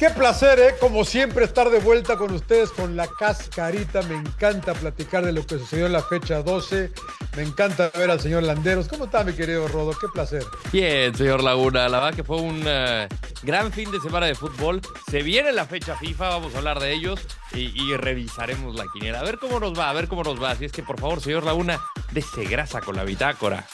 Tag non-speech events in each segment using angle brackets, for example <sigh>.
Qué placer, ¿eh? Como siempre, estar de vuelta con ustedes con la cascarita. Me encanta platicar de lo que sucedió en la fecha 12. Me encanta ver al señor Landeros. ¿Cómo está, mi querido Rodo? Qué placer. Bien, señor Laguna. La verdad que fue un uh, gran fin de semana de fútbol. Se viene la fecha FIFA, vamos a hablar de ellos y, y, revisaremos la quiniela. A ver cómo nos va, a ver cómo nos va. Así es que, por favor, señor Laguna, dése grasa con la bitácora.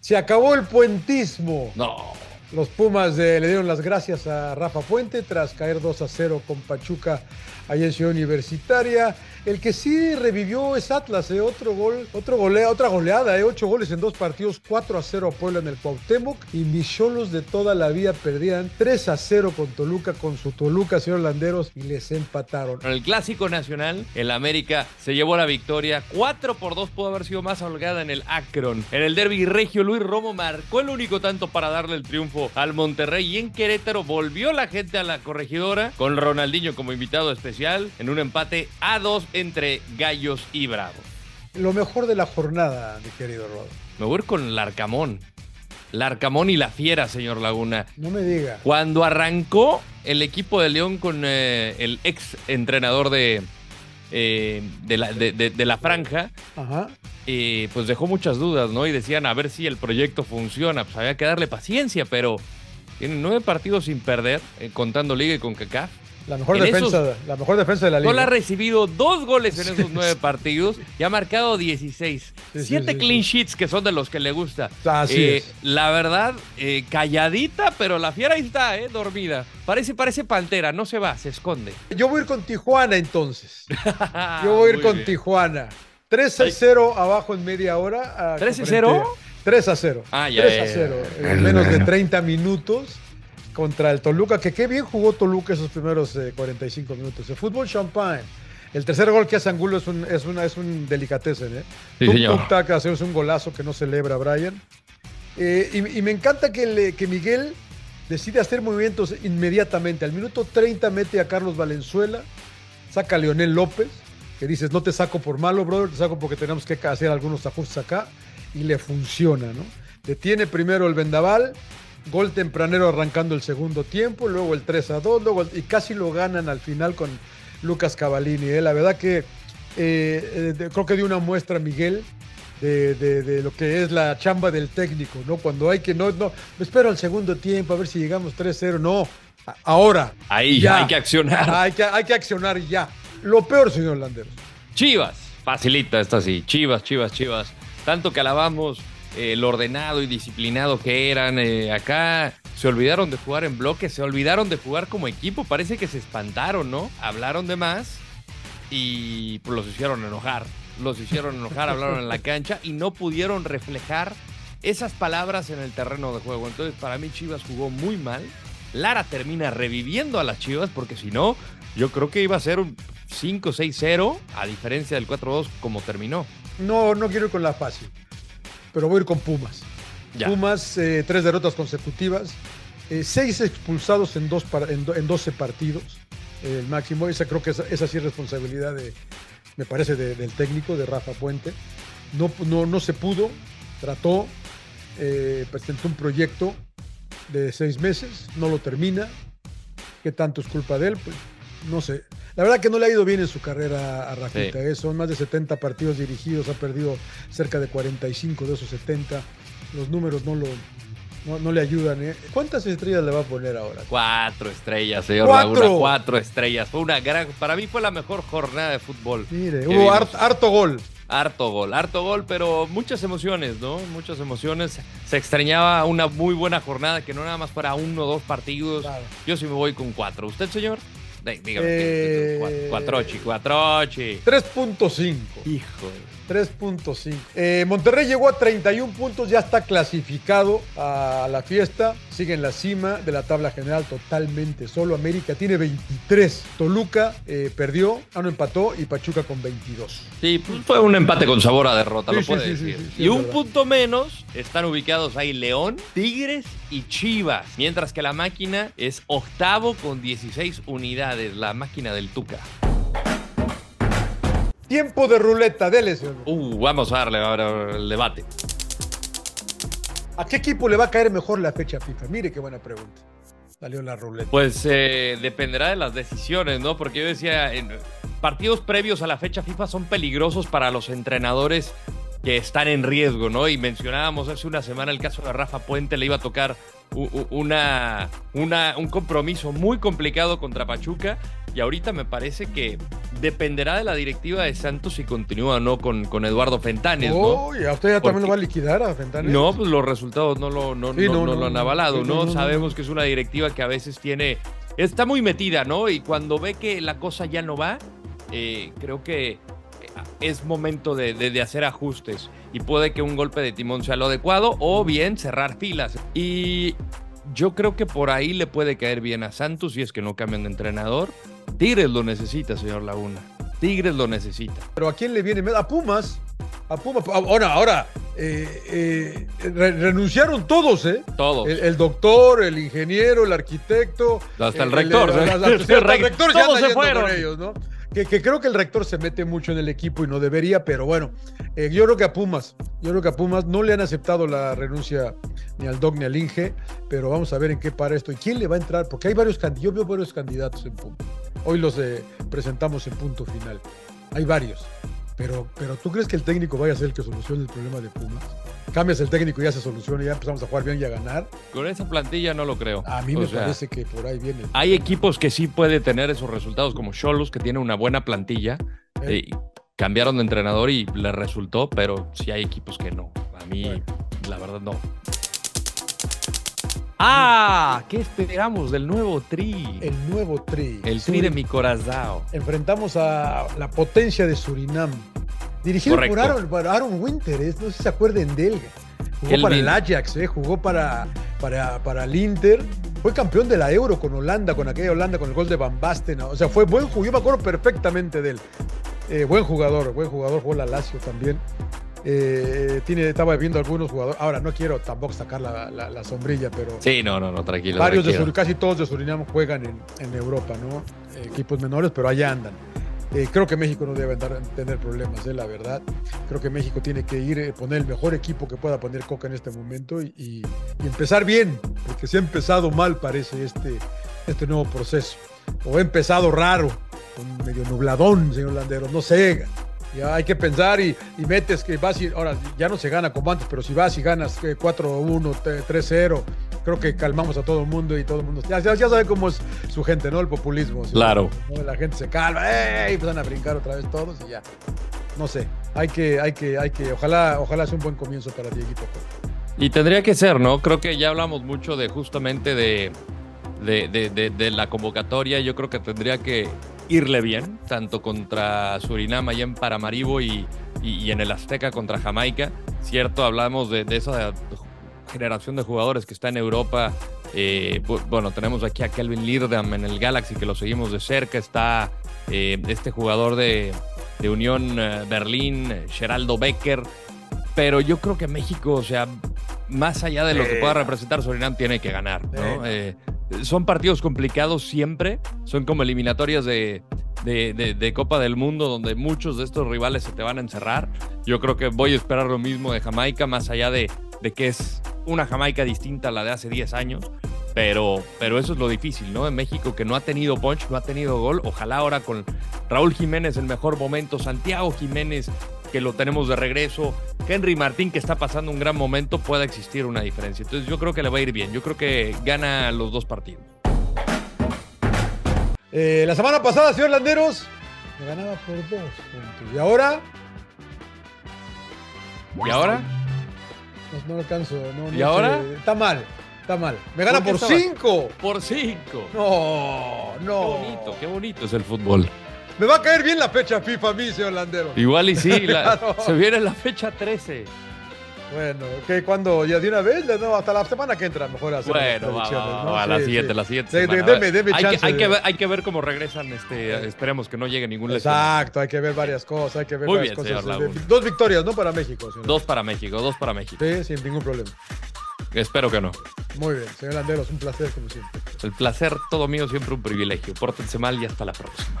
Se acabó el puentismo. No. Los Pumas le dieron las gracias a Rafa Puente tras caer 2 a 0 con Pachuca allá en Ciudad Universitaria. El que sí revivió es Atlas, ¿eh? otro gol, otro golea, otra goleada, ¿eh? ocho goles en dos partidos, 4 a 0 a Puebla en el Cuauhtémoc y mis cholos de toda la vida perdían 3 a 0 con Toluca, con su Toluca, señor Landeros, y les empataron. En el Clásico Nacional, el América se llevó la victoria, 4 por 2 pudo haber sido más holgada en el Akron. En el Derby Regio, Luis Romo marcó el único tanto para darle el triunfo al Monterrey y en Querétaro volvió la gente a la corregidora con Ronaldinho como invitado especial en un empate a 2 entre Gallos y Bravos. Lo mejor de la jornada, mi querido Rod. Me voy a ir con Larcamón. Larcamón y la Fiera, señor Laguna. No me diga. Cuando arrancó el equipo de León con eh, el ex entrenador de, eh, de, la, de, de, la, franja, Ajá. Eh, pues dejó muchas dudas, ¿no? Y decían a ver si el proyecto funciona. Pues había que darle paciencia, pero tienen nueve partidos sin perder, eh, contando Liga y con CACAF. La mejor, defensa, esos, la mejor defensa de la liga. Solo ha recibido dos goles en esos nueve partidos y ha marcado 16. Sí, Siete sí, clean sheets que son de los que le gusta. Así Eh, es. La verdad, eh, calladita, pero la fiera ahí está, eh, dormida. Parece, parece pantera, no se va, se esconde. <laughs> Yo voy a ir con Tijuana entonces. <laughs> Yo voy a ir con bien. Tijuana. 3 a 0 abajo en media hora. a- 3 a frente- 0? 3 a 0. Ah, ya, 3 ya, a ya. 0. En menos de 30 minutos contra el Toluca. Que qué bien jugó Toluca esos primeros eh, 45 minutos. El fútbol champagne. El tercer gol que hace Angulo es un, es una, es un delicatessen, ¿eh? Sí, Tuk, señor. tuk, tac, hacer un golazo que no celebra Brian. Eh, y, y me encanta que, le- que Miguel decide hacer movimientos inmediatamente. Al minuto 30 mete a Carlos Valenzuela, saca a Leonel López, que dices, no te saco por malo, brother, te saco porque tenemos que hacer algunos ajustes acá, y le funciona, ¿no? Detiene primero el vendaval, gol tempranero arrancando el segundo tiempo, luego el 3 a 2, luego el- y casi lo ganan al final con Lucas Cavallini. ¿eh? La verdad que eh, eh, de- creo que dio una muestra Miguel de, de- de lo que es la chamba del técnico, ¿no? Cuando hay que, no, no, me espero al segundo tiempo a ver si llegamos 3-0, no, a- ahora. Ahí Ya. hay que accionar. Hay que, hay que accionar ya. Lo peor, señor Landeros. Chivas, facilita esta sí. Chivas, Chivas, Chivas. Tanto que alabamos eh, lo ordenado y disciplinado que eran eh, acá. Se olvidaron de jugar en bloque, se olvidaron de jugar como equipo. Parece que se espantaron, ¿no? Hablaron de más y pues, los hicieron enojar. Los hicieron enojar, <laughs> hablaron en la cancha y no pudieron reflejar esas palabras en el terreno de juego. Entonces, para mí, Chivas jugó muy mal. Lara termina reviviendo a las Chivas porque si no, yo creo que iba a ser un 5-6-0 a diferencia del 4-2 como terminó. No, no quiero ir con la fácil, pero voy a ir con Pumas. Ya. Pumas, eh, tres derrotas consecutivas, eh, seis expulsados en, dos en, do- en 12 partidos. eh, el máximo, esa creo que esa, esa sí es responsabilidad de, me parece, de- del técnico, de Rafa Puente. No, no, no se pudo, trató, eh, presentó un proyecto de seis meses, no lo termina. ¿Qué tanto es culpa de él? Pues no sé. La verdad que no le ha ido bien en su carrera a Rafita. Sí. ¿eh? Son más de 70 partidos dirigidos, ha perdido cerca de 45 de esos 70. Los números no, lo, no, no le ayudan. ¿eh? ¿Cuántas estrellas le va a poner ahora? Cuatro estrellas, señor ¡Cuatro! Laguna. Cuatro estrellas. Fue una gran. Para mí fue la mejor jornada de fútbol. Mire, hubo harto gol. Harto gol, harto gol, pero muchas emociones, ¿no? Muchas emociones. Se extrañaba una muy buena jornada, que no nada más fuera uno o dos partidos. Claro. Yo sí me voy con cuatro. ¿Usted, señor? Dí- Dígame. Eh, Cuat- Cuatrochi, cuatrochi. 3.5. Hijo. 3.5. Eh, Monterrey llegó a 31 puntos, ya está clasificado a la fiesta. Sigue en la cima de la tabla general totalmente solo. América tiene 23. Toluca eh, perdió, ah, no empató y Pachuca con 22. Sí, pues fue un empate con sabor a derrota, Sí, lo sí, puede sí, decir. y un verdad. punto menos están ubicados ahí León, Tigres y Chivas. Mientras que la máquina es octavo con 16 unidades, la máquina del Tuca. Tiempo de ruleta, dele, señor. Uh, vamos a darle ahora el debate. ¿A qué equipo le va a caer mejor la fecha FIFA? Mire qué buena pregunta. Salió la ruleta. Pues eh, dependerá de las decisiones, ¿no? Porque yo decía, en partidos previos a la fecha FIFA son peligrosos para los entrenadores que están en riesgo, ¿no? Y mencionábamos hace una semana el caso de Rafa Puente, le iba a tocar una, una, un compromiso muy complicado contra Pachuca y ahorita me parece que dependerá de la directiva de Santos si continúa o no con, con Eduardo Fentanes. Oh, ¿y a usted ya también lo va a liquidar a Fentanes? No, pues los resultados no lo, no, lo han avalado, ¿no? Sabemos que es una directiva que a veces tiene. Está muy metida, ¿no? Y cuando ve que la cosa ya no va, eh, creo que es momento de, hacer ajustes y puede que un golpe de timón sea lo adecuado o bien cerrar filas. Y yo creo que por ahí le puede caer bien a Santos si es que no cambian de entrenador. Tigres lo necesita, señor Laguna. Tigres lo necesita. Pero ¿a quién le viene? A Pumas. A Pumas. Ahora, ahora, eh, eh, renunciaron todos, ¿eh? Todos. El, doctor, el ingeniero, el arquitecto. Hasta el, rector. El, <laughs> el, rector todos se fueron. ellos, ¿no? Que, creo que el rector se mete mucho en el equipo y no debería, pero bueno, eh, yo creo que a Pumas, yo creo que a Pumas no le han aceptado la renuncia ni al Doc ni al Inge, pero vamos a ver en qué para esto y quién le va a entrar, porque hay varios candidatos, yo veo varios candidatos en punto. Hoy los eh, presentamos en punto final. Hay varios. Pero, pero ¿tú crees que el técnico vaya a ser el que solucione el problema de Pumas? Cambias el técnico y ya se soluciona y ya empezamos a jugar bien y a ganar. Con esa plantilla no lo creo. A mí me parece que por ahí viene. Hay equipos que sí puede tener esos resultados, como Cholos, que tiene una buena plantilla. Eh. Cambiaron de entrenador y le resultó, pero sí hay equipos que no. A mí, la verdad, no. Ah, ¿qué esperamos del nuevo Tri? El nuevo Tri. El Tri de mi corazón. Enfrentamos a la potencia de Surinam. Dirigido por Aaron, Winter, ¿eh? no sé si se acuerden de él. Jugó para el Ajax, ¿eh? jugó para, para, para el Inter. Fue campeón de la Euro con Holanda, con aquella Holanda, con el gol de Van Basten. O sea, fue buen jugador. Yo me acuerdo perfectamente de él. Eh, buen jugador, buen jugador. Jugó la Lazio también. Eh, tiene, estaba viendo algunos jugadores. Ahora, no quiero tampoco sacar la, sombrilla, pero. Sí, no, no, no, tranquilo. Varios de casi todos de Surinam juegan en, Europa, ¿no? equipos menores, pero allá andan. Eh, creo que México no debe andar, tener problemas, ¿eh? la verdad. Creo que México tiene que ir, a poner el mejor equipo que pueda poner Coca en este momento y, empezar bien, porque se ha empezado mal, parece, este, este nuevo proceso. O ha empezado raro, medio nubladón, señor Landero, no sé. Ya hay que pensar y, metes que vas y ahora ya no se gana como antes, pero si vas y ganas 4-1, eh, 3-0, creo que calmamos a todo el mundo y todo el mundo ya, ya, sabe cómo es su gente, ¿no? El populismo. Claro. La gente se calma, ¡ey! Empiezan a brincar otra vez todos y ya. No sé, hay que, hay que, hay que, ojalá, ojalá sea un buen comienzo para Dieguito. Y tendría que ser, ¿no? Creo que ya hablamos mucho de justamente de, de, de, de la convocatoria. Yo creo que tendría que irle bien, tanto contra Surinam allá en Paramaribo y, y, en el Azteca contra Jamaica. Cierto, hablamos de, esa generación de jugadores que está en Europa. Eh, bueno, tenemos aquí a Kelvin Lirdam en el Galaxy, que lo seguimos de cerca. Está eh, este jugador de, de Unión eh, Berlín, Geraldo Becker. Pero yo creo que México, o sea, más allá de lo que pueda representar Surinam, tiene que ganar. ¿no? Son partidos complicados siempre, son como eliminatorias de, de, Copa del Mundo donde muchos de estos rivales se te van a encerrar. Yo creo que voy a esperar lo mismo de Jamaica, más allá de, de que es una Jamaica distinta a la de hace 10 años. Pero, pero eso es lo difícil, ¿no? En México que no ha tenido punch, no ha tenido gol. Ojalá ahora con Raúl Jiménez el mejor momento, Santiago Jiménez que lo tenemos de regreso, Henry Martín que está pasando un gran momento, pueda existir una diferencia. Entonces yo creo que le va a ir bien. Yo creo que gana los dos partidos. Eh, la semana pasada, señor Landeros, me ganaba por dos puntos. ¿Y ahora? ¿Y ahora? No, lo alcanzo. ¿Y ahora? Está mal. Está mal. Me gana por, cinco. Por cinco. No, no. Qué bonito, qué bonito es el fútbol. Me va a caer bien la fecha FIFA a mí, señor Landero. Igual y sí, <laughs> se viene la fecha 13. Bueno, ¿qué? ¿Cuándo? ¿Ya de una vez? No, hasta la semana que entra, mejor hacer Bueno, va, la siguiente, la siguiente. deme, deme hay, chance que, hay, que ver, hay que ver cómo regresan. Este, esperemos que no llegue ningún Exacto, hay que ver varias cosas. Hay que ver Muy varias bien, cosas. Dos victorias, ¿no? Para México. Dos para México, dos para México. Sí, sin ningún problema. Espero que no. Muy bien, señor Landeros, un placer como siempre. El placer todo mío, siempre un privilegio. Pórtense mal y hasta la próxima.